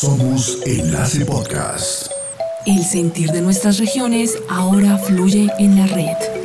Somos Enlace Podcast. El sentir de nuestras regiones ahora fluye en la red.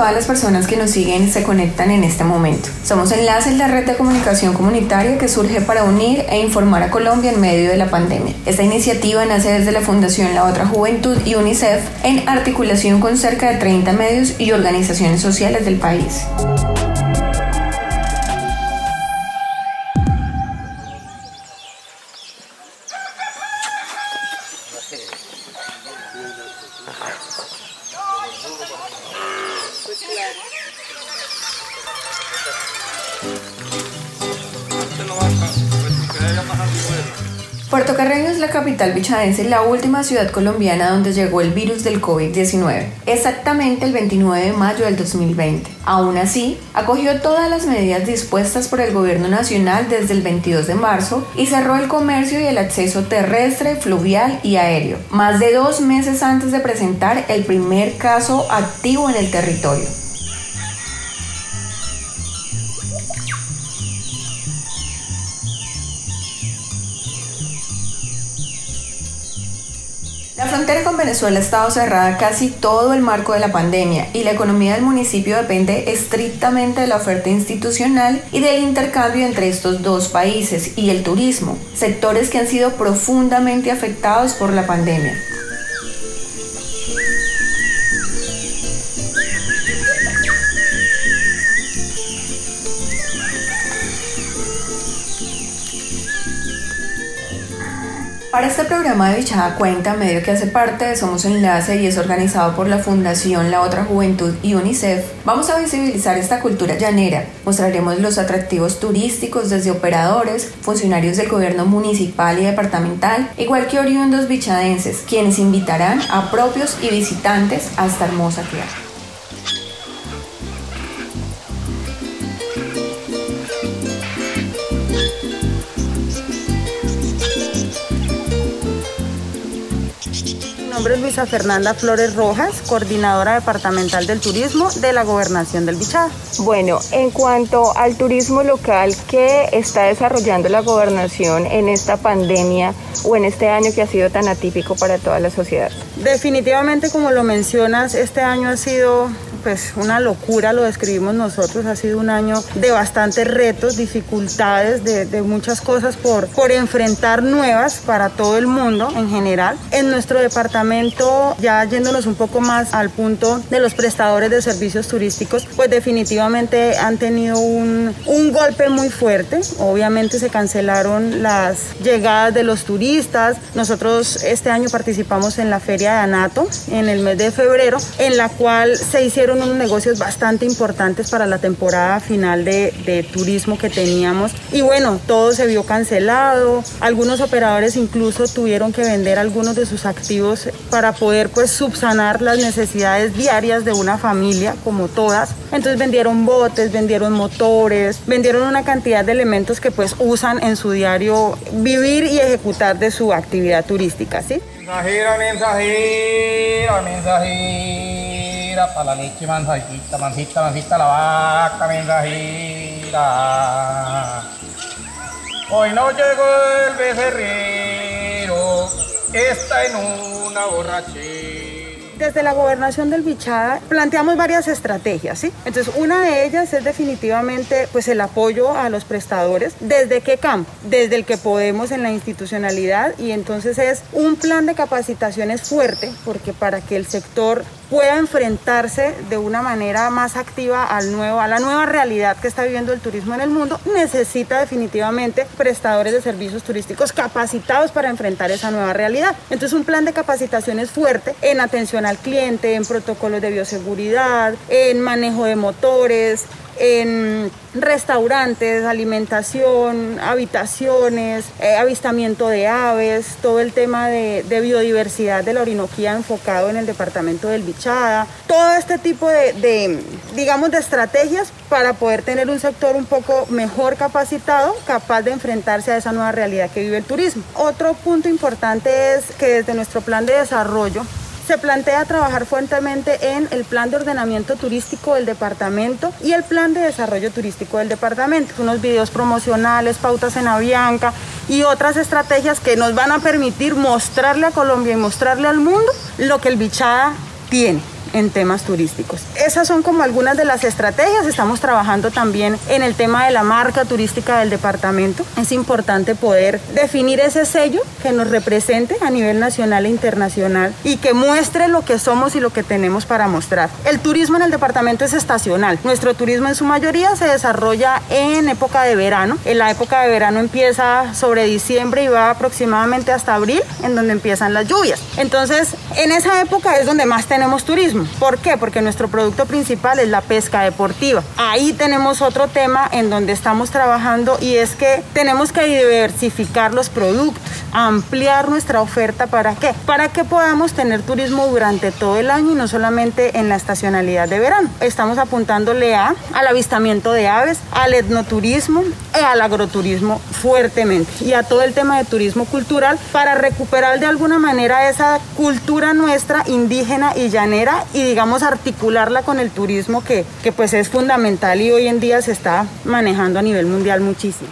Todas las personas que nos siguen se conectan en este momento. Somos Enlaces, la red de comunicación comunitaria que surge para unir e informar a Colombia en medio de la pandemia. Esta iniciativa nace desde la Fundación La Otra Juventud y UNICEF en articulación con cerca de 30 medios y organizaciones sociales del país. Capital bichadense la última ciudad colombiana donde llegó el virus del COVID-19, exactamente el 29 de mayo del 2020. Aún así, acogió todas las medidas dispuestas por el gobierno nacional desde el 22 de marzo y cerró el comercio y el acceso terrestre, fluvial y aéreo, más de dos meses antes de presentar el primer caso activo en el territorio. Venezuela ha estado cerrada casi todo el marco de la pandemia y la economía del municipio depende estrictamente de la oferta institucional y del intercambio entre estos dos países y el turismo, sectores que han sido profundamente afectados por la pandemia. Para este programa de Bichada Cuenta, medio que hace parte de Somos Enlace y es organizado por la Fundación La Otra Juventud y UNICEF, vamos a visibilizar esta cultura llanera. Mostraremos los atractivos turísticos desde operadores, funcionarios del gobierno municipal y departamental, igual que oriundos bichadenses, quienes invitarán a propios y visitantes a esta hermosa tierra. Nombre es Luisa Fernanda Flores Rojas, coordinadora departamental del turismo de la Gobernación del Bichada. Bueno, en cuanto al turismo local que está desarrollando la gobernación en esta pandemia o en este año que ha sido tan atípico para toda la sociedad. Definitivamente, como lo mencionas, este año ha sido pues una locura, lo describimos nosotros, ha sido un año de bastantes retos, dificultades, de, de, muchas cosas por, por enfrentar nuevas para todo el mundo en general. En nuestro departamento, ya yéndonos un poco más al punto de los prestadores de servicios turísticos, pues definitivamente han tenido un, un golpe muy fuerte. Obviamente se cancelaron las llegadas de los turistas. Nosotros este año participamos en la feria de Anato en el mes de febrero, en la cual se hicieron unos negocios bastante importantes para la temporada final de, de, turismo que teníamos. Y bueno, todo se vio cancelado. Algunos operadores incluso tuvieron que vender algunos de sus activos para poder pues subsanar las necesidades diarias de una familia, como todas. Entonces vendieron botes, vendieron motores, vendieron una cantidad de elementos que pues usan en su diario vivir y ejecutar de su actividad turística, ¿sí? Mensajera, mensajera, mensajera, para la leche mansajita, mansita, mansita, la vaca mensajera. Hoy no llegó el becerrero, está en una borrachera. Desde la gobernación del Bichada planteamos varias estrategias, ¿sí? Entonces, una de ellas es definitivamente pues el apoyo a los prestadores. ¿Desde qué campo? Desde el que podemos en la institucionalidad y entonces es un plan de capacitaciones fuerte porque para que el sector pueda enfrentarse de una manera más activa al nuevo, a la nueva realidad que está viviendo el turismo en el mundo, necesita definitivamente prestadores de servicios turísticos capacitados para enfrentar esa nueva realidad. Entonces un plan de capacitaciones fuerte en atención al cliente, en protocolos de bioseguridad, en manejo de motores, en restaurantes, alimentación, habitaciones, eh, avistamiento de aves, todo el tema de, biodiversidad de la Orinoquía enfocado en el departamento del Bichada, todo este tipo de, digamos, de estrategias para poder tener un sector un poco mejor capacitado, capaz de enfrentarse a esa nueva realidad que vive el turismo. Otro punto importante es que desde nuestro plan de desarrollo se plantea trabajar fuertemente en el plan de ordenamiento turístico del departamento y el plan de desarrollo turístico del departamento. Unos videos promocionales, pautas en Avianca y otras estrategias que nos van a permitir mostrarle a Colombia y mostrarle al mundo lo que el Bichada tiene en temas turísticos. Esas son como algunas de las estrategias. Estamos trabajando también en el tema de la marca turística del departamento. Es importante poder definir ese sello que nos represente a nivel nacional e internacional y que muestre lo que somos y lo que tenemos para mostrar. El turismo en el departamento es estacional. Nuestro turismo en su mayoría se desarrolla en época de verano. En la época de verano empieza sobre diciembre y va aproximadamente hasta abril, en donde empiezan las lluvias. Entonces, en esa época es donde más tenemos turismo. ¿Por qué? Porque nuestro producto principal es la pesca deportiva. Ahí tenemos otro tema en donde estamos trabajando y es que tenemos que diversificar los productos, ampliar nuestra oferta para qué? Para que podamos tener turismo durante todo el año y no solamente en la estacionalidad de verano. Estamos apuntándole a al avistamiento de aves, al etnoturismo y al agroturismo fuertemente y a todo el tema de turismo cultural para recuperar de alguna manera esa cultura nuestra indígena y llanera y digamos articularla con el turismo que, que pues es fundamental y hoy en día se está manejando a nivel mundial muchísimo.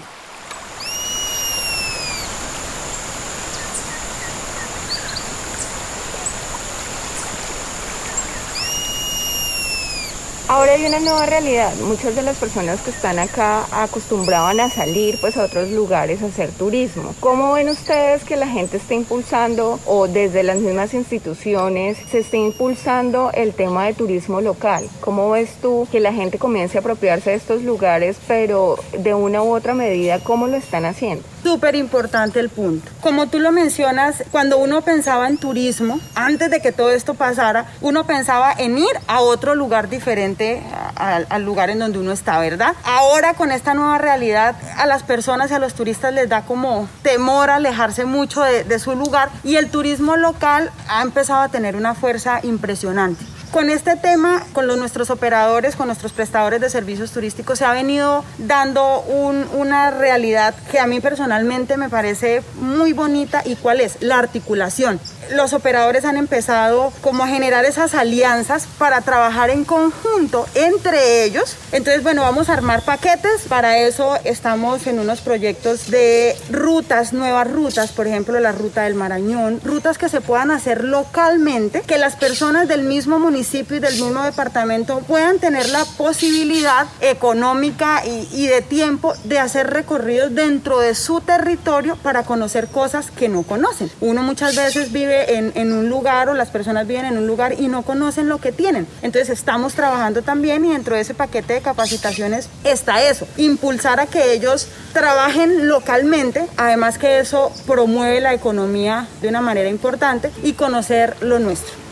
Ahora hay una nueva realidad. Muchas de las personas que están acá acostumbraban a salir pues a otros lugares a hacer turismo. ¿Cómo ven ustedes que la gente está impulsando o desde las mismas instituciones se está impulsando el tema de turismo local? ¿Cómo ves tú que la gente comience a apropiarse de estos lugares, pero de una u otra medida, cómo lo están haciendo? Súper importante el punto. Como tú lo mencionas, cuando uno pensaba en turismo, antes de que todo esto pasara, uno pensaba en ir a otro lugar diferente al, al, lugar en donde uno está, ¿verdad? Ahora con esta nueva realidad a las personas y a los turistas les da como temor alejarse mucho de, de su lugar y el turismo local ha empezado a tener una fuerza impresionante. Con este tema, con los, nuestros operadores, con nuestros prestadores de servicios turísticos, se ha venido dando un, una realidad que a mí personalmente me parece muy bonita y cuál es la articulación. Los operadores han empezado como a generar esas alianzas para trabajar en conjunto entre ellos. Entonces, bueno, vamos a armar paquetes. Para eso estamos en unos proyectos de rutas, nuevas rutas, por ejemplo, la ruta del Marañón, rutas que se puedan hacer localmente, que las personas del mismo municipio y del mismo departamento puedan tener la posibilidad económica y, y, de tiempo de hacer recorridos dentro de su territorio para conocer cosas que no conocen. Uno muchas veces vive en, en un lugar o las personas viven en un lugar y no conocen lo que tienen. Entonces estamos trabajando también y dentro de ese paquete de capacitaciones está eso, impulsar a que ellos trabajen localmente, además que eso promueve la economía de una manera importante y conocer lo nuestro.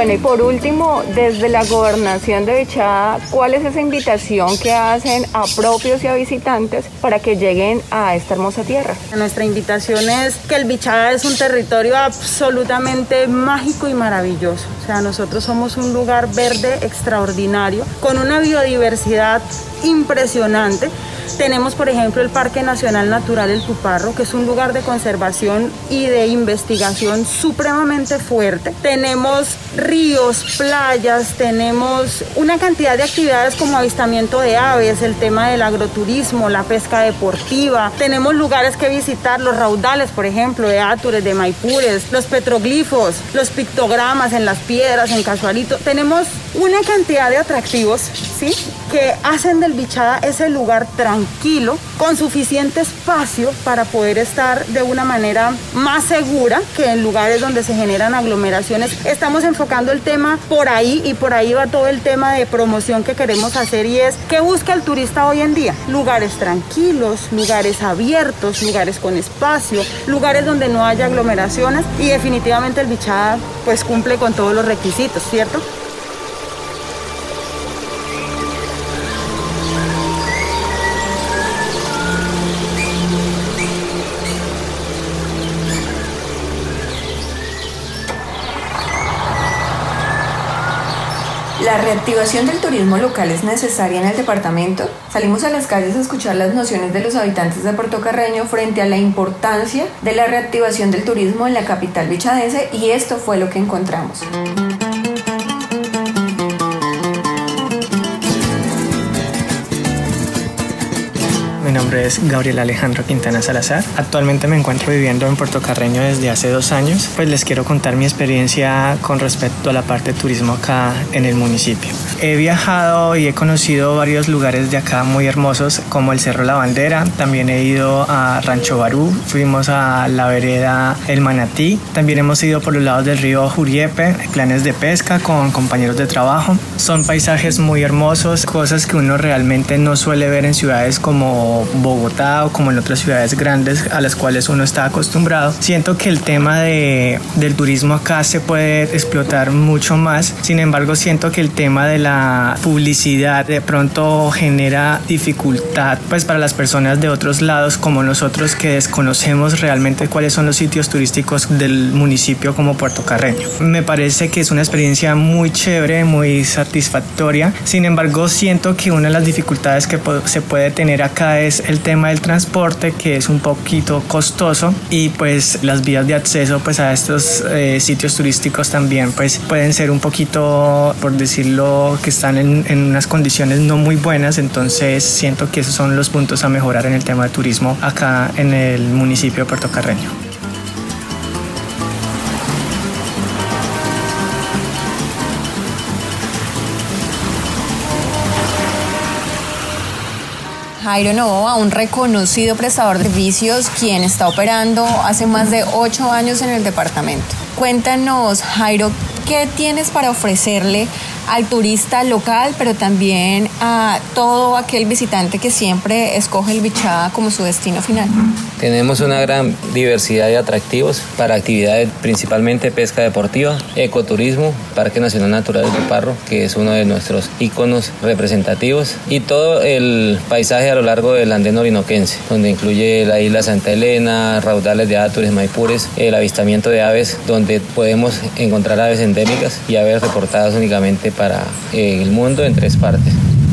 Bueno, y por último, desde la gobernación de Bichada, ¿cuál es esa invitación que hacen a propios y a visitantes para que lleguen a esta hermosa tierra? Nuestra invitación es que el Bichada es un territorio absolutamente mágico y maravilloso. O sea, nosotros somos un lugar verde extraordinario, con una biodiversidad impresionante. Tenemos, por ejemplo, el Parque Nacional Natural El Tuparro, que es un lugar de conservación y de investigación supremamente fuerte. Tenemos ríos, playas, tenemos una cantidad de actividades como avistamiento de aves, el tema del agroturismo, la pesca deportiva. Tenemos lugares que visitar, los raudales, por ejemplo, de Atures, de Maipures, los petroglifos, los pictogramas en las piedras, en Casuarito. Tenemos una cantidad de atractivos, ¿sí? Que hacen del Bichada ese lugar tranquilo, con suficiente espacio para poder estar de una manera más segura que en lugares donde se generan aglomeraciones. Estamos enfocando el tema por ahí y por ahí va todo el tema de promoción que queremos hacer y es ¿qué busca el turista hoy en día? Lugares tranquilos, lugares abiertos, lugares con espacio, lugares donde no haya aglomeraciones y definitivamente el Bichada pues cumple con todos los requisitos, ¿cierto? ¿La reactivación del turismo local es necesaria en el departamento? Salimos a las calles a escuchar las nociones de los habitantes de Puerto Carreño frente a la importancia de la reactivación del turismo en la capital bichadense y esto fue lo que encontramos. Es Gabriel Alejandro Quintana Salazar. Actualmente me encuentro viviendo en Puerto Carreño desde hace dos años. Pues les quiero contar mi experiencia con respecto a la parte de turismo acá en el municipio. He viajado y he conocido varios lugares de acá muy hermosos como el Cerro La Bandera. También he ido a Rancho Barú. Fuimos a la vereda El Manatí. También hemos ido por los lados del río Juriepe. Planes de pesca con compañeros de trabajo. Son paisajes muy hermosos, cosas que uno realmente no suele ver en ciudades como Bogotá o como en otras ciudades grandes a las cuales uno está acostumbrado. Siento que el tema de, del turismo acá se puede explotar mucho más. Sin embargo, siento que el tema de la publicidad de pronto genera dificultad pues para las personas de otros lados como nosotros que desconocemos realmente cuáles son los sitios turísticos del municipio como Puerto Carreño. Me parece que es una experiencia muy chévere, muy satisfactoria. Sin embargo, siento que una de las dificultades que se puede tener acá es el tema del transporte que es un poquito costoso y pues las vías de acceso pues a estos eh, sitios turísticos también pues pueden ser un poquito por decirlo que están en, en unas condiciones no muy buenas entonces siento que esos son los puntos a mejorar en el tema de turismo acá en el municipio de Puerto Carreño. Jairo Novoa, un reconocido prestador de servicios, quien está operando hace más de ocho años en el departamento. Cuéntanos, Jairo, ¿qué tienes para ofrecerle al turista local, pero también a todo aquel visitante que siempre escoge el Bichada como su destino final? Tenemos una gran diversidad de atractivos para actividades principalmente pesca deportiva, ecoturismo, Parque Nacional Natural de Parro, que es uno de nuestros iconos representativos, y todo el paisaje a lo largo del andén orinoquense, donde incluye la isla Santa Elena, raudales de Átures, Maipures, el avistamiento de aves, donde podemos encontrar aves endémicas y aves reportadas únicamente para eh, el mundo en tres partes,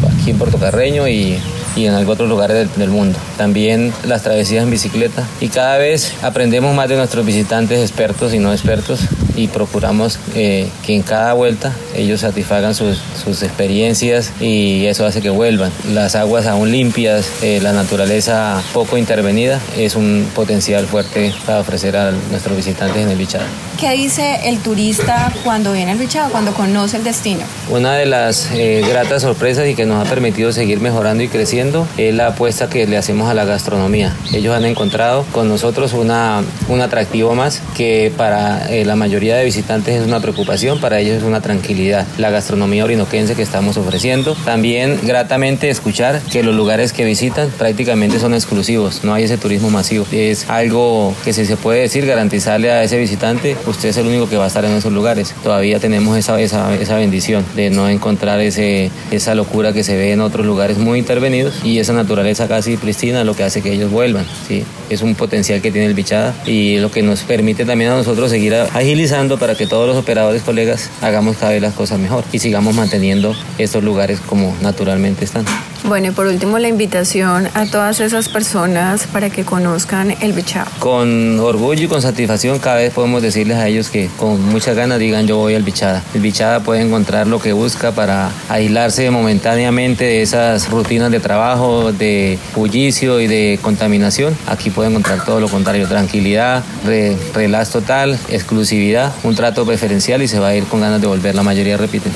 aquí en Puerto Carreño y y en otros lugares del, del, mundo. También las travesías en bicicleta y cada vez aprendemos más de nuestros visitantes expertos y no expertos y procuramos eh, que en cada vuelta ellos satisfagan sus, sus, experiencias y eso hace que vuelvan. Las aguas aún limpias, eh, la naturaleza poco intervenida es un potencial fuerte para ofrecer a nuestros visitantes en el Bichada. ¿Qué dice el turista cuando viene al Bichada, cuando conoce el destino? Una de las eh, gratas sorpresas y que nos ha permitido seguir mejorando y creciendo es la apuesta que le hacemos a la gastronomía. Ellos han encontrado con nosotros una, un atractivo más que para eh, la mayoría de visitantes es una preocupación, para ellos es una tranquilidad. La gastronomía orinoquense que estamos ofreciendo. También gratamente escuchar que los lugares que visitan prácticamente son exclusivos, no hay ese turismo masivo. Es algo que si se puede decir, garantizarle a ese visitante usted es el único que va a estar en esos lugares. Todavía tenemos esa, esa, esa bendición de no encontrar ese, esa locura que se ve en otros lugares muy intervenidos y esa naturaleza casi pristina lo que hace que ellos vuelvan. ¿sí? Es un potencial que tiene el Bichada y lo que nos permite también a nosotros seguir agilizando para que todos los operadores colegas hagamos cada vez las cosas mejor y sigamos manteniendo estos lugares como naturalmente están. Bueno, y por último la invitación a todas esas personas para que conozcan el Bichada. Con orgullo y con satisfacción cada vez podemos decirles a ellos que con muchas ganas digan yo voy al Bichada. El Bichada puede encontrar lo que busca para aislarse momentáneamente de esas rutinas de trabajo, de bullicio y de contaminación. Aquí puede encontrar todo lo contrario, tranquilidad, re, relax total, exclusividad, un trato preferencial y se va a ir con ganas de volver. La mayoría repiten.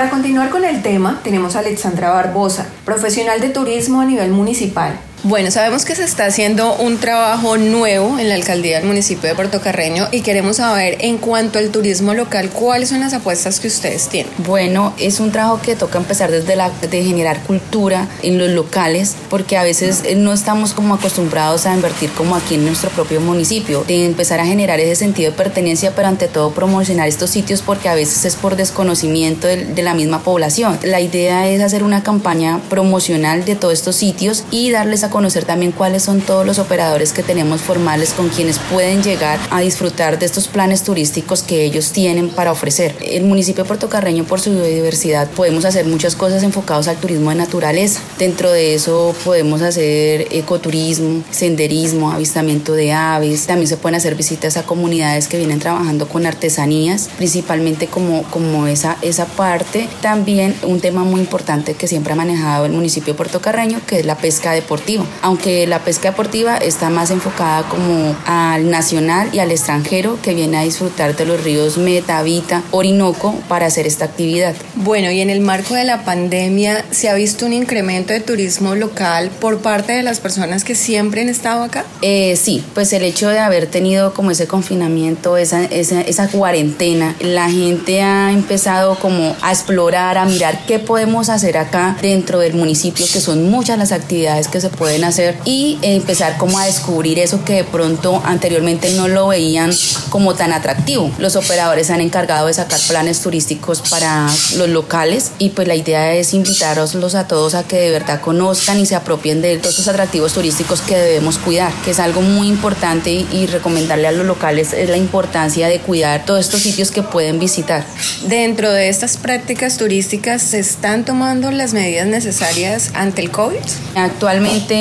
Para continuar con el tema, tenemos a Alexandra Barbosa, profesional de turismo a nivel municipal. Bueno, sabemos que se está haciendo un trabajo nuevo en la alcaldía del municipio de Puerto Carreño y queremos saber en cuanto al turismo local, ¿cuáles son las apuestas que ustedes tienen? Bueno, es un trabajo que toca empezar desde la de generar cultura en los locales, porque a veces eh, no estamos como acostumbrados a invertir como aquí en nuestro propio municipio, de empezar a generar ese sentido de pertenencia, pero ante todo promocionar estos sitios porque a veces es por desconocimiento de, la misma población. La idea es hacer una campaña promocional de todos estos sitios y darles a conocer también cuáles son todos los operadores que tenemos formales con quienes pueden llegar a disfrutar de estos planes turísticos que ellos tienen para ofrecer. El municipio de Puerto Carreño, por su biodiversidad, podemos hacer muchas cosas enfocadas al turismo de naturaleza. Dentro de eso podemos hacer ecoturismo, senderismo, avistamiento de aves. También se pueden hacer visitas a comunidades que vienen trabajando con artesanías, principalmente como, como esa, esa parte. También un tema muy importante que siempre ha manejado el municipio de Puerto Carreño, que es la pesca deportiva aunque la pesca deportiva está más enfocada como al nacional y al extranjero que viene a disfrutar de los ríos Meta, Vita, Orinoco para hacer esta actividad. Bueno, y en el marco de la pandemia, ¿se ha visto un incremento de turismo local por parte de las personas que siempre han estado acá? Eh, sí, pues el hecho de haber tenido como ese confinamiento, esa, esa, esa cuarentena, la gente ha empezado como a explorar, a mirar qué podemos hacer acá dentro del municipio, que son muchas las actividades que se pueden hacer y empezar como a descubrir eso que de pronto anteriormente no lo veían como tan atractivo. Los operadores han encargado de sacar planes turísticos para los locales y pues la idea es invitarlos a todos a que de verdad conozcan y se apropien de todos estos atractivos turísticos que debemos cuidar, que es algo muy importante y recomendarle a los locales es la importancia de cuidar todos estos sitios que pueden visitar. Dentro de estas prácticas turísticas se están tomando las medidas necesarias ante el COVID. Actualmente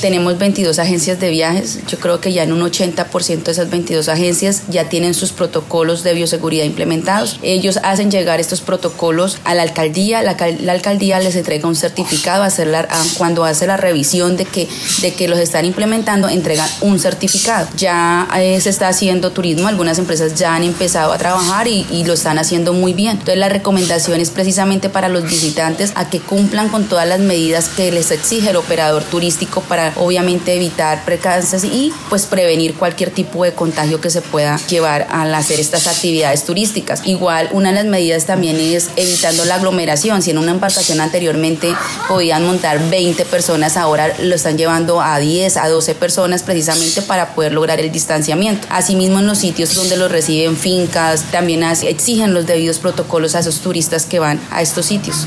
tenemos 22 agencias de viajes. Yo creo que ya en un 80% de esas 22 agencias ya tienen sus protocolos de bioseguridad implementados. Ellos hacen llegar estos protocolos a la alcaldía. La, alcaldía les entrega un certificado. Hacer cuando hace la revisión de que, de que los están implementando, entregan un certificado. Ya eh, se está haciendo turismo. Algunas empresas ya han empezado a trabajar y, y lo están haciendo muy bien. Entonces la recomendación es precisamente para los visitantes a que cumplan con todas las medidas que les exige el operador turístico para obviamente evitar precances y pues prevenir cualquier tipo de contagio que se pueda llevar al hacer estas actividades turísticas. Igual una de las medidas también es evitando la aglomeración. Si en una embarcación anteriormente podían montar 20 personas, ahora lo están llevando a 10, a 12 personas precisamente para poder lograr el distanciamiento. Asimismo en los sitios donde los reciben fincas también exigen los debidos protocolos a esos turistas que van a estos sitios.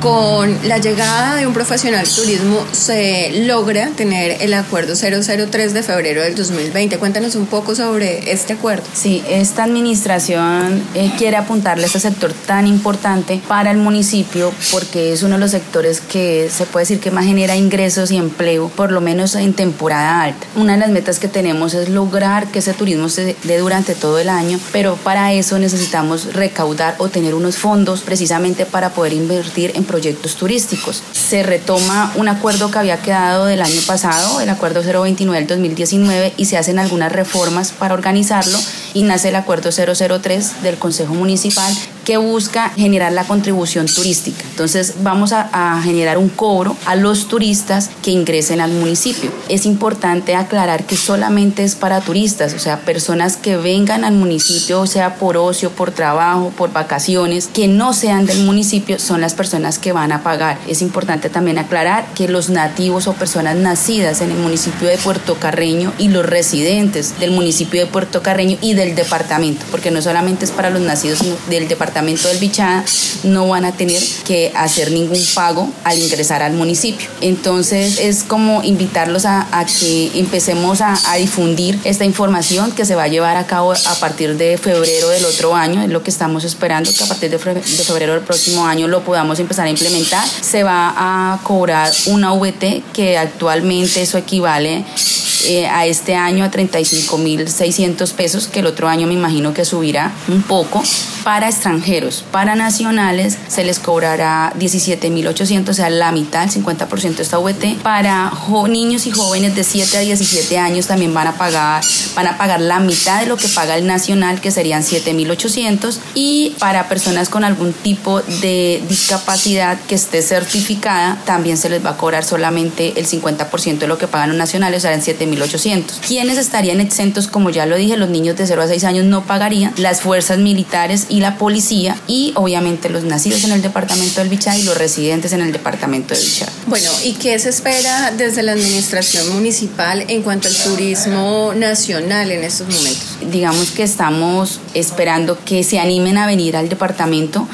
Con la llegada de un profesional turismo se logra tener el acuerdo 003 de febrero del 2020. Cuéntanos un poco sobre este acuerdo. Sí, esta administración eh, quiere apuntarle a este sector tan importante para el municipio porque es uno de los sectores que se puede decir que más genera ingresos y empleo, por lo menos en temporada alta. Una de las metas que tenemos es lograr que ese turismo se dé durante todo el año, pero para eso necesitamos recaudar o tener unos fondos precisamente para poder invertir en proyectos turísticos. Se retoma un acuerdo que había quedado del año pasado, el acuerdo 029 del 2019, y se hacen algunas reformas para organizarlo y nace el acuerdo 003 del Consejo Municipal que busca generar la contribución turística. Entonces vamos a, generar un cobro a los turistas que ingresen al municipio. Es importante aclarar que solamente es para turistas, o sea, personas que vengan al municipio, sea por ocio, por trabajo, por vacaciones, que no sean del municipio, son las personas que van a pagar. Es importante también aclarar que los nativos o personas nacidas en el municipio de Puerto Carreño y los residentes del municipio de Puerto Carreño y del departamento, porque no solamente es para los nacidos del departamento, del Bichada no van a tener que hacer ningún pago al ingresar al municipio. Entonces es como invitarlos a, que empecemos a, difundir esta información que se va a llevar a cabo a partir de febrero del otro año, es lo que estamos esperando, que a partir de febrero del próximo año lo podamos empezar a implementar. Se va a cobrar una VT que actualmente eso equivale eh, a este año a 35.600 pesos, que el otro año me imagino que subirá un poco. Para extranjeros, para nacionales se les cobrará 17.800, o sea, la mitad, el 50% esta VT. Para niños y jóvenes de 7 a 17 años también van a pagar, van a pagar la mitad de lo que paga el nacional, que serían 7.800. Y para personas con algún tipo de discapacidad que esté certificada, también se les va a cobrar solamente el 50% de lo que pagan los nacionales, o sea, en 7.800. ¿Quiénes estarían exentos? Como ya lo dije, los niños de 0 a 6 años no pagarían, las fuerzas militares y la policía, y obviamente los nacidos en el departamento del Bichá y los residentes en el departamento de Bichá. Bueno, ¿y qué se espera desde la administración municipal en cuanto al turismo nacional en estos momentos? Digamos que estamos esperando que se animen a venir al departamento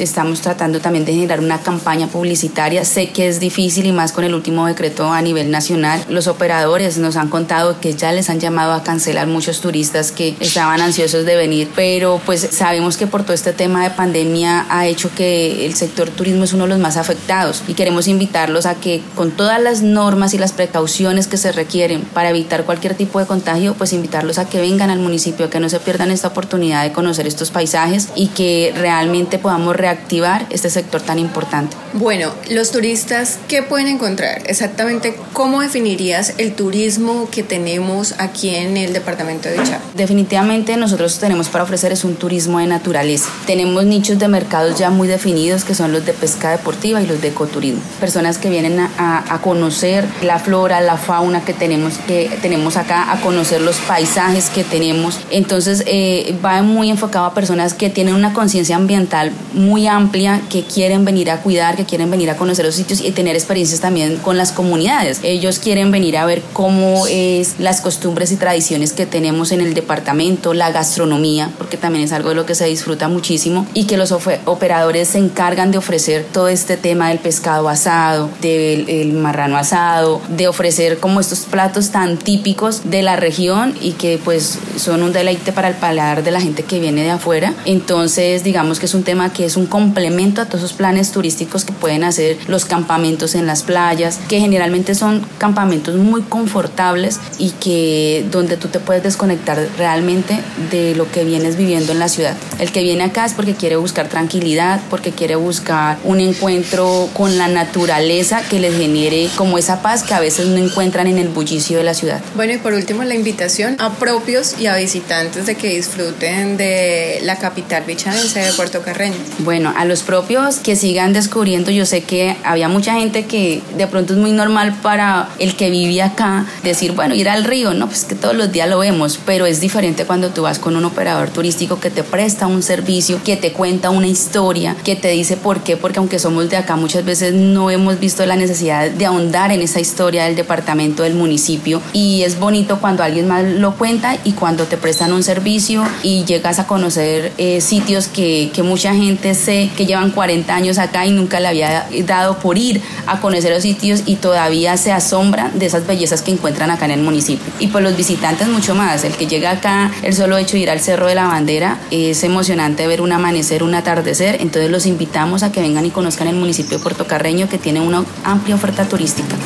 estamos tratando también de generar una campaña publicitaria. Sé que es difícil y más con el último decreto a nivel nacional. Los operadores nos han contado que ya les han llamado a cancelar muchos turistas que estaban ansiosos de venir, pero pues sabemos que por todo este tema de pandemia ha hecho que el sector turismo es uno de los más afectados y queremos invitarlos a que con todas las normas y las precauciones que se requieren para evitar cualquier tipo de contagio, pues invitarlos a que vengan al municipio, que no se pierdan esta oportunidad de conocer estos paisajes y que realmente podamos reaccionar activar este sector tan importante. Bueno, los turistas, ¿qué pueden encontrar? Exactamente, ¿cómo definirías el turismo que tenemos aquí en el departamento de Bichá? Definitivamente nosotros tenemos para ofrecer es un turismo de naturaleza. Tenemos nichos de mercados ya muy definidos que son los de pesca deportiva y los de ecoturismo. Personas que vienen a, a conocer la flora, la fauna que tenemos, que tenemos acá, a conocer los paisajes que tenemos. Entonces eh, va muy enfocado a personas que tienen una conciencia ambiental muy amplia que quieren venir a cuidar, que quieren venir a conocer los sitios y tener experiencias también con las comunidades. Ellos quieren venir a ver cómo es las costumbres y tradiciones que tenemos en el departamento, la gastronomía, porque también es algo de lo que se disfruta muchísimo y que los operadores se encargan de ofrecer todo este tema del pescado asado, del marrano asado, de ofrecer como estos platos tan típicos de la región y que pues son un deleite para el paladar de la gente que viene de afuera. Entonces digamos que es un tema que es un complemento a todos esos planes turísticos que pueden hacer los campamentos en las playas, que generalmente son campamentos muy confortables y que donde tú te puedes desconectar realmente de lo que vienes viviendo en la ciudad. El que viene acá es porque quiere buscar tranquilidad, porque quiere buscar un encuentro con la naturaleza que les genere como esa paz que a veces no encuentran en el bullicio de la ciudad. Bueno, y por último la invitación a propios y a visitantes de que disfruten de la capital bichadense de Puerto Carreño. Bueno, bueno, a los propios que sigan descubriendo, yo sé que había mucha gente que de pronto es muy normal para el que vive acá decir, bueno, ir al río, no, pues que todos los días lo vemos, pero es diferente cuando tú vas con un operador turístico que te presta un servicio, que te cuenta una historia, que te dice por qué, porque aunque somos de acá muchas veces no hemos visto la necesidad de ahondar en esa historia del departamento, del municipio. Y es bonito cuando alguien más lo cuenta y cuando te prestan un servicio y llegas a conocer eh, sitios que, que mucha gente se que llevan 40 años acá y nunca le había dado por ir a conocer los sitios y todavía se asombran de esas bellezas que encuentran acá en el municipio. Y por los visitantes mucho más, el que llega acá, el solo hecho de ir al Cerro de la Bandera, es emocionante ver un amanecer, un atardecer, entonces los invitamos a que vengan y conozcan el municipio de Puerto Carreño que tiene una amplia oferta turística.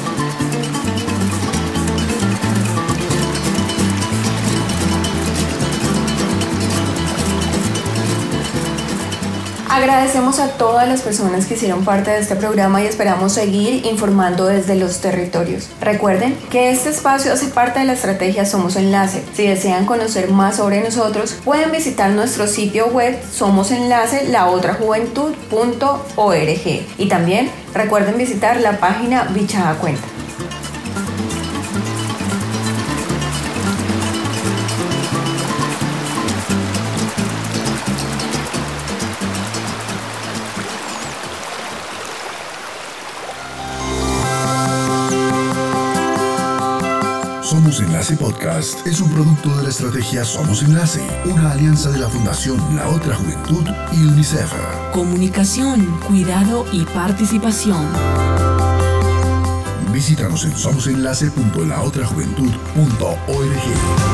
Agradecemos a todas las personas que hicieron parte de este programa y esperamos seguir informando desde los territorios. Recuerden que este espacio hace parte de la estrategia Somos Enlace. Si desean conocer más sobre nosotros, pueden visitar nuestro sitio web Somos Enlace, laotrajuventud.org. Y también recuerden visitar la página Bichaja Cuenta. Podcast es un producto de la estrategia Somos Enlace, una alianza de la Fundación La Otra Juventud y UNICEF. Comunicación, cuidado y participación. Visítanos en somosenlace.laotrajuventud.org.